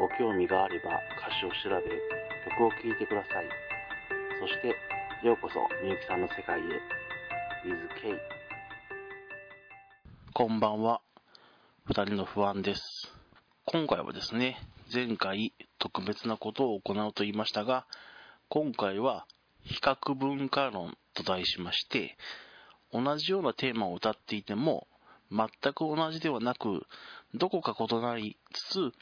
ご興味があれば歌詞を調べ、曲を聴いてください。そして、ようこそみゆきさんの世界へ。With K。こんばんは。二人の不安です。今回はですね、前回特別なことを行うと言いましたが、今回は比較文化論と題しまして、同じようなテーマを歌っていても、全く同じではなく、どこか異なりつつ、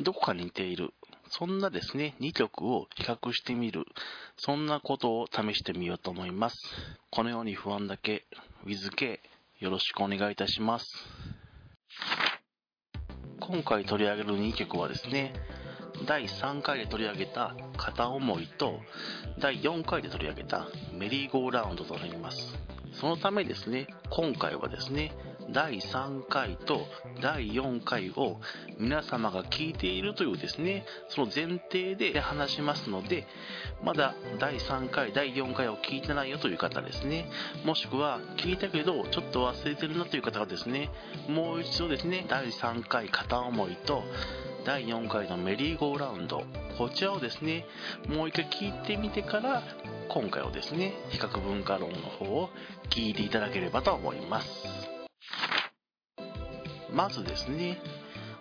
どこか似ている。そんなですね、2曲を比較してみる。そんなことを試してみようと思います。このように不安だけ、WithK、よろしくお願いいたします。今回取り上げる2曲はですね、第3回で取り上げた片思いと、第4回で取り上げたメリーゴーラウンドとなります。そのためですね、今回はですね、第3回と第4回を皆様が聞いているというですね、その前提で話しますので、まだ第3回、第4回を聞いてないよという方ですね、もしくは聞いたけどちょっと忘れてるなという方がですね、もう一度ですね、第3回片思いと第4回のメリーゴーラウンド、こちらをですね、もう一回聞いてみてから、今回をですね、比較文化論の方を聞いていただければと思います。まずですね、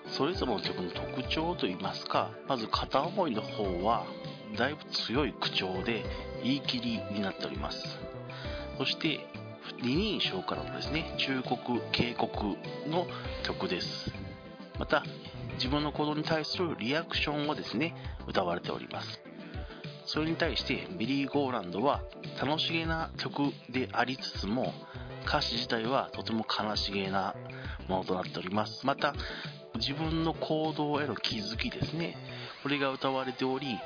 それぞれの曲の特徴といいますか、まず片思いの方は、だいぶ強い口調で言い切りになっております。そして、二人称からのですね、忠告、警告の曲です。また、自分の行動に対するリアクションをですね、歌われております。それに対してメリーゴーランドは楽しげな曲でありつつも歌詞自体はとても悲しげなものとなっております。また自分の行動への気づきですね。これが歌われており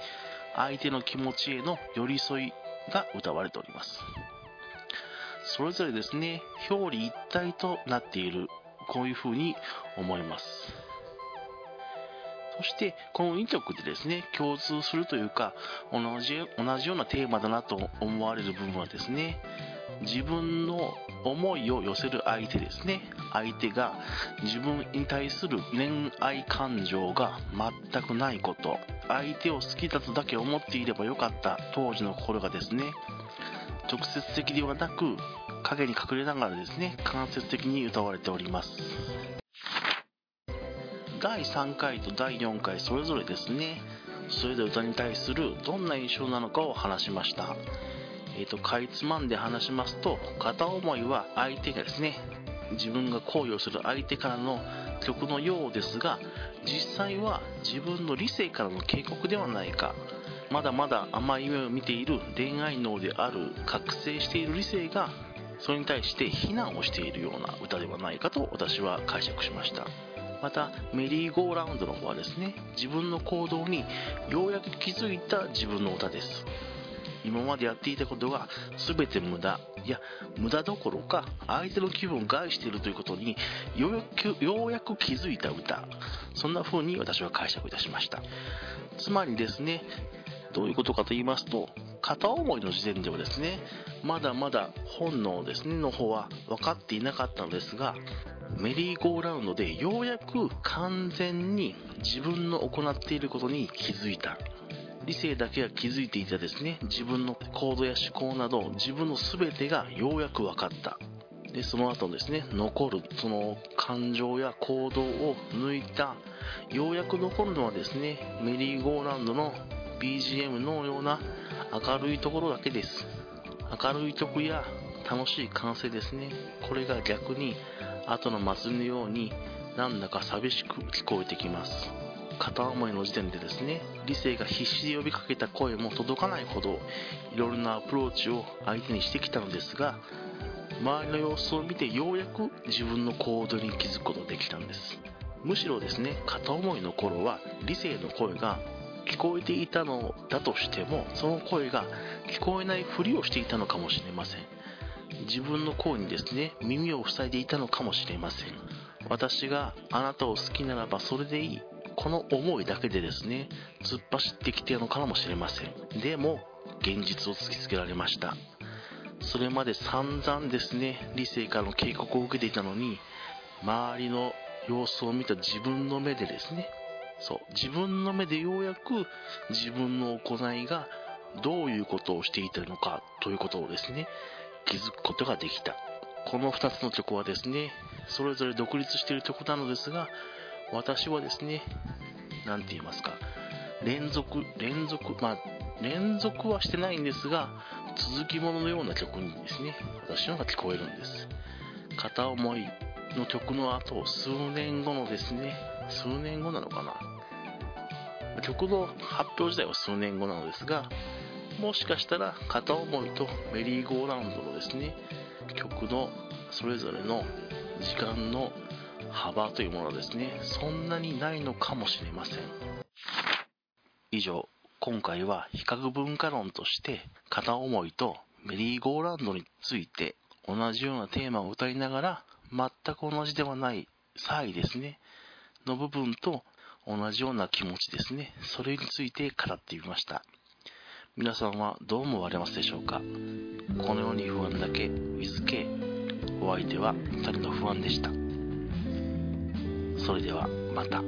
相手の気持ちへの寄り添いが歌われております。それぞれですね、表裏一体となっている、こういうふうに思います。そして、この2曲でですね、共通するというか、同じ、同じようなテーマだなと思われる部分はですね、自分の思いを寄せる相手ですね。相手が自分に対する恋愛感情が全くないこと。相手を好きだとだけ思っていればよかった当時の心がですね、直接的ではなく、影に隠れながらですね、間接的に歌われております。第3回と第4回それぞれですね、それぞれ歌に対するどんな印象なのかを話しました。え、ー、と、かいつまんで話しますと、片思いは相手がですね、自分が行為をする相手からの曲のようですが、実際は自分の理性からの警告ではないか、まだまだ甘い夢を見ている恋愛脳である覚醒している理性がそれに対して非難をしているような歌ではないかと私は解釈しました。またメリーゴーラウンドの方はですね自分の行動にようやく気づいた自分の歌です今までやっていたことが全て無駄。いや無駄どころか相手の気分を害しているということにようやくようやく気づいた歌。そんな風に私は解釈いたしました。つまりですねどういうことかと言いますと片思いの時点ではですねまだまだ本能ですねの方は分かっていなかったのですがメリーゴーラウンドでようやく完全に自分の行っていることに気づいた。理性だけが気づいていたですね、自分の行動や思考など自分の全てがようやく分かった。で、その後ですね、残るその感情や行動を抜いた、ようやく残るのはですね、メリーゴーランドの BGM のような明るいところだけです。明るい曲や楽しい歓声ですね。これが逆に後の祭りのようになんだか寂しく聞こえてきます片思いの時点でですね理性が必死で呼びかけた声も届かないほどいろいろなアプローチを相手にしてきたのですが周りの様子を見てようやく自分の行動に気づくことができたんです。むしろですね片思いの頃は理性の声が聞こえていたのだとしてもその声が聞こえないふりをしていたのかもしれません。自分の声にですね耳を塞いでいたのかもしれません。私があなたを好きならばそれでいい。この思いだけでですね突っ走ってきてるのかもしれません。でも現実を突きつけられました。それまで散々ですね理性からの警告を受けていたのに周りの様子を見た自分の目でですねそう自分の目でようやく自分の行いがどういうことをしていたのかということをですね気づくことができた。この2つの曲はですねそれぞれ独立している曲なのですが私はですね何て言いますか連続連続まあ連続はしてないんですが続きもののような曲にですね私の方が聞こえるんです。片思いの曲の後数年後のですね数年後なのかな。曲の発表自体は数年後なのですがもしかしたら片思いとメリーゴーラウンドのですね曲のそれぞれの時間の幅というものはですね。そんなにないのかもしれません。以上今回は比較文化論として片思いとメリーゴーランドについて同じようなテーマを歌いながら全く同じではない差異ですね。の部分と同じような気持ちですね。それについて語ってみました。皆さんはどう思われますでしょうか？このように不安だけ WithK お相手は2人の不安でした。それではまた。